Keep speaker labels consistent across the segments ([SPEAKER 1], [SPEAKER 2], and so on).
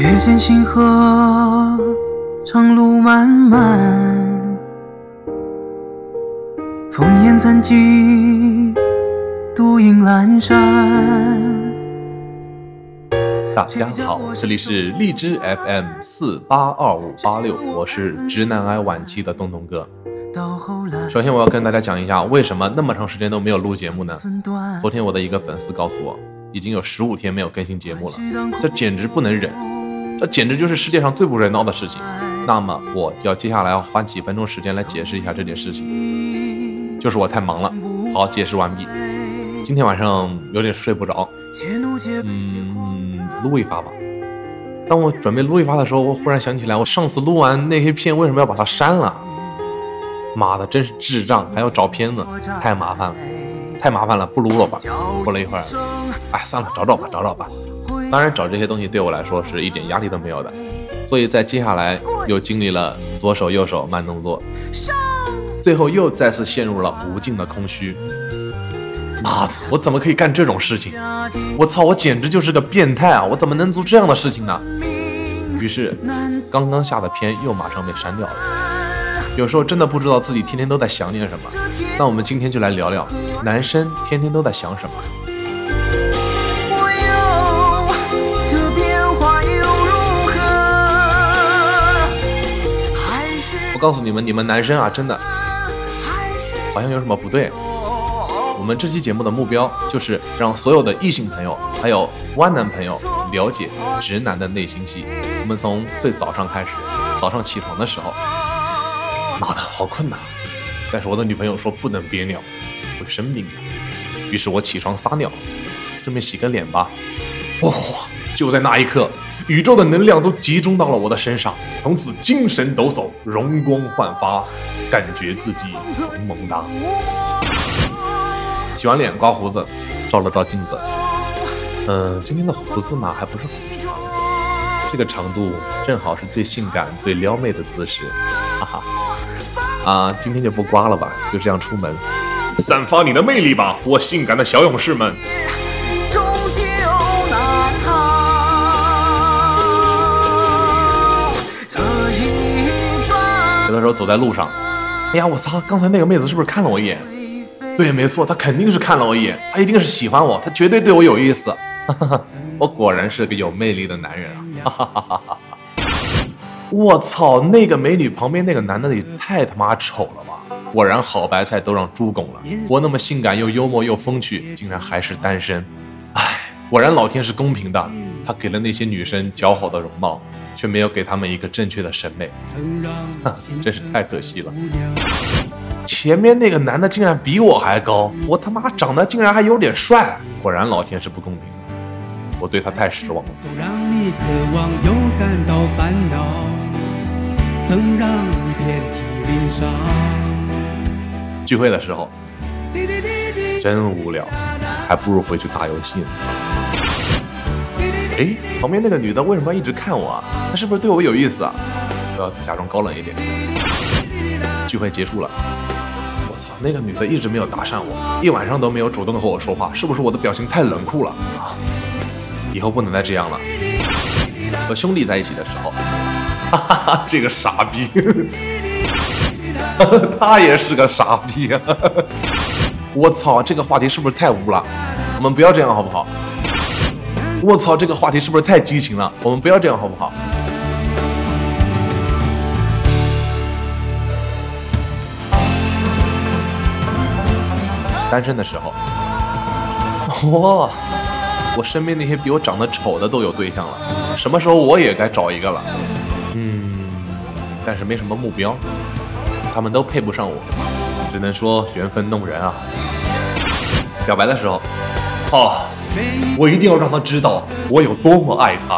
[SPEAKER 1] 月见星河，长路漫漫，烽烟残尽，独影阑珊。
[SPEAKER 2] 大家好，这里是荔枝 FM 四八二五八六，我是直男癌晚期的东东哥。首先，我要跟大家讲一下，为什么那么长时间都没有录节目呢？昨天我的一个粉丝告诉我，已经有十五天没有更新节目了，这简直不能忍，这简直就是世界上最不人道的事情。那么，我要接下来要花几分钟时间来解释一下这件事情，就是我太忙了。好，解释完毕。今天晚上有点睡不着，嗯，录一发吧。当我准备录一发的时候，我忽然想起来，我上次录完那些片为什么要把它删了？妈的，真是智障，还要找片子，太麻烦了，太麻烦了，不录了吧。过了一会儿，哎，算了，找找吧，找找吧。当然，找这些东西对我来说是一点压力都没有的，所以在接下来又经历了左手右手慢动作，最后又再次陷入了无尽的空虚。妈的，我怎么可以干这种事情？我操，我简直就是个变态啊！我怎么能做这样的事情呢？于是，刚刚下的片又马上被删掉了。有时候真的不知道自己天天都在想点什么。那我们今天就来聊聊，男生天天都在想什么。告诉你们，你们男生啊，真的好像有什么不对。我们这期节目的目标就是让所有的异性朋友，还有弯男朋友了解直男的内心戏。我们从最早上开始，早上起床的时候，妈的好困呐！但是我的女朋友说不能憋尿，会生病的。于是我起床撒尿，顺便洗个脸吧。哇、就在那一刻，宇宙的能量都集中到了我的身上，从此精神抖擞，容光焕发，感觉自己萌萌哒。洗完脸，刮胡子，照了照镜子，嗯、今天的胡子嘛还不是很长，这个长度正好是最性感、最撩妹的姿势，哈哈。啊，今天就不刮了吧，就这样出门，散发你的魅力吧，我性感的小勇士们！的时候走在路上，哎呀，我操，刚才那个妹子是不是看了我一眼？对，没错，她肯定是看了我一眼，她一定是喜欢我，她绝对对我有意思。哈哈，我果然是个有魅力的男人啊！哈哈哈哈哈！我操，那个美女旁边那个男的也太他妈丑了吧！果然好白菜都让猪拱了，我那么性感又幽默又风趣，竟然还是单身。唉，果然老天是公平的，他给了那些女生姣好的容貌，却没有给她们一个正确的审美。哼，真是太可惜了。前面那个男的竟然比我还高，我他妈长得竟然还有点帅，果然老天是不公平的，我对他太失望了。
[SPEAKER 3] 总让你渴望又感到烦恼，曾让你遍体鳞伤。
[SPEAKER 2] 聚会的时候真无聊，还不如回去打游戏呢。哎，旁边那个女的为什么一直看我啊？她是不是对我有意思啊？我要假装高冷一点。聚会结束了，我操，那个女的一直没有搭讪我，一晚上都没有主动和我说话，是不是我的表情太冷酷了啊？以后不能再这样了。和兄弟在一起的时候，哈哈哈，这个傻逼，他也是个傻逼啊！我操，这个话题是不是太污了？我们不要这样好不好？我操，这个话题是不是太激情了？我们不要这样好不好？单身的时候，哇，我身边那些比我长得丑的都有对象了，什么时候我也该找一个了？嗯，但是没什么目标，他们都配不上我，只能说缘分弄人啊。表白的时候，哦，我一定要让他知道我有多么爱他。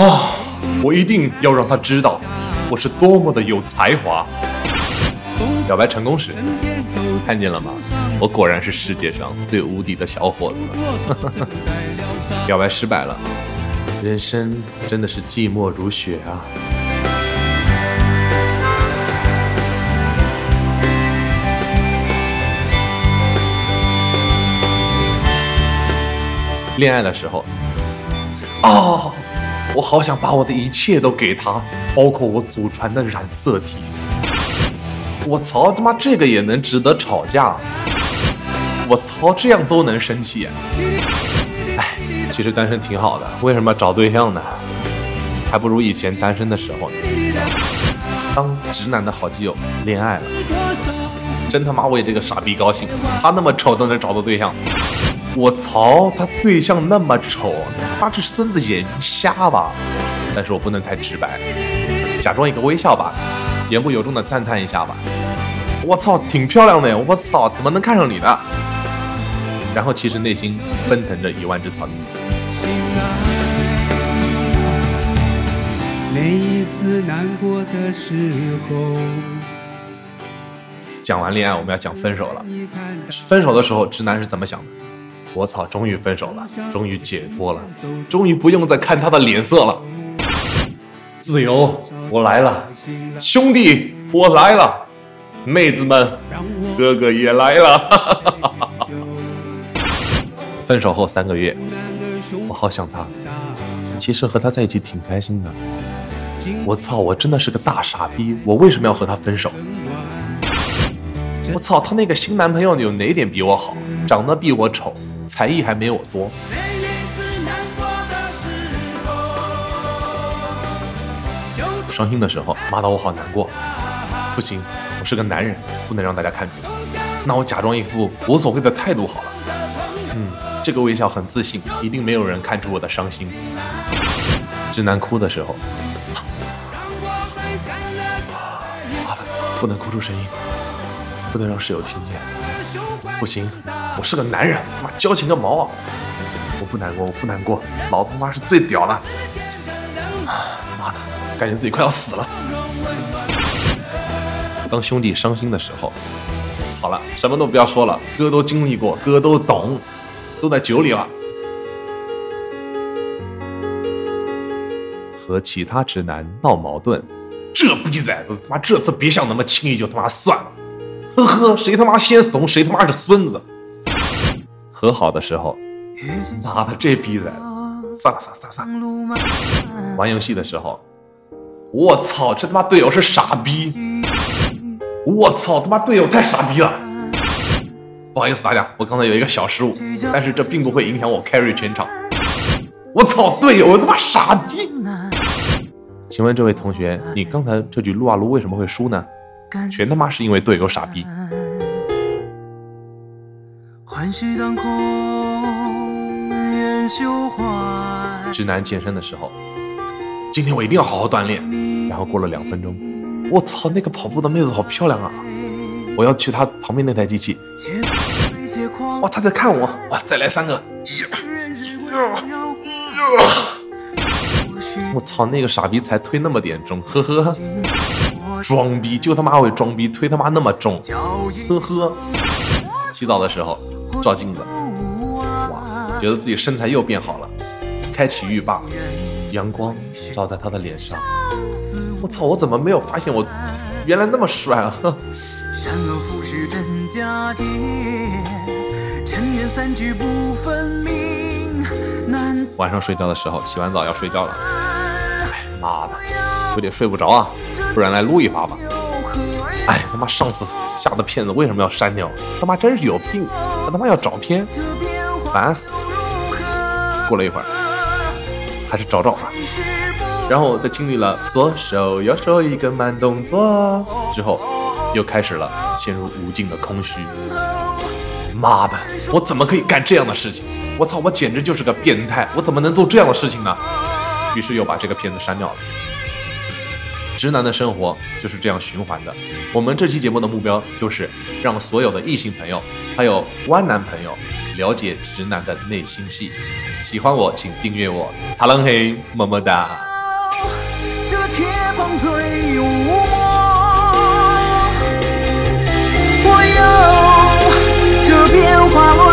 [SPEAKER 2] 啊，我一定要让他知道我是多么的有才华。表白成功时，看见了吗？我果然是世界上最无敌的小伙子。表白失败了，人生真的是寂寞如雪啊。恋爱的时候，哦，我好想把我的一切都给他，包括我祖传的染色体。我操他妈，这个也能值得吵架？我操，这样都能生气？哎，其实单身挺好的，为什么找对象呢？还不如以前单身的时候呢。当直男的好基友恋爱了，真他妈为这个傻逼高兴。他那么丑都能找到对象，我操，他对象那么丑，他这孙子眼睛瞎吧？但是我不能太直白，假装一个微笑吧，言不由衷的赞叹一下吧。我操，挺漂亮的，我操，怎么能看上你呢？然后其实内心奔腾着一万只草泥马。
[SPEAKER 3] 每一次难过的时候，
[SPEAKER 2] 讲完恋爱，我们要讲分手了。分手的时候，直男是怎么想的？我操，终于分手了，终于解脱了，终于不用再看他的脸色了。自由，我来了，兄弟，我来了，妹子们，哥哥也来了。分手后三个月，我好想他，其实和他在一起挺开心的。我操！我真的是个大傻逼！我为什么要和他分手？我操！他那个新男朋友有哪点比我好？长得比我丑，才艺还没我多。伤心的时候，妈的我好难过。不行，我是个男人，不能让大家看出。那我假装一副无所谓的态度好了。嗯，这个微笑很自信，一定没有人看出我的伤心。直男哭的时候。不能哭出声音，不能让室友听见。不行，我是个男人，他妈矫情个毛啊！我不难过，我不难过，老子他妈是最屌的。妈的，感觉自己快要死了。当兄弟伤心的时候，好了，什么都不要说了，哥都经历过，哥都懂，都在酒里了。和其他直男闹矛盾。这逼崽子，他妈这次别想那么轻易就他妈算了，呵呵，谁他妈先怂，谁他妈是孙子。和好的时候，妈的这逼崽子，算了算了算了。玩游戏的时候，我操，这他妈队友是傻逼，我操，他妈队友太傻逼了。不好意思大家，我刚才有一个小失误，但是这并不会影响我 carry 全场。我操，队友他妈傻逼。请问这位同学，你刚才这局撸啊撸为什么会输呢？全他妈是因为队友傻逼。直男健身的时候，今天我一定要好好锻炼。然后过了两分钟，我操，那个跑步的妹子好漂亮啊！我要去她旁边那台机器。哇，她在看我！哇，再来三个！我操，那个傻逼才推那么点钟，呵呵，装逼就他妈会装逼，推他妈那么重，呵呵。洗澡的时候照镜子，哇，觉得自己身材又变好了。开启浴霸，阳光照在他的脸上，我操，我怎么没有发现我原来那么帅啊？晚上睡觉的时候，洗完澡要睡觉了。哎妈的，有点睡不着啊，不然来撸一发吧。哎他妈，上次下的片子为什么要删掉？他妈真是有病！他他妈要找片，烦死！过了一会儿，还是找找吧。然后在经历了左手右手一个慢动作之后，又开始了陷入无尽的空虚。妈的，我怎么可以干这样的事情？我操，我简直就是个变态！我怎么能做这样的事情呢？于是又把这个片子删掉了。直男的生活就是这样循环的。我们这期节目的目标就是让所有的异性朋友，还有弯男朋友，了解直男的内心戏。喜欢我，请订阅我，擦冷黑，么么哒。这铁棒我，我有这变化。我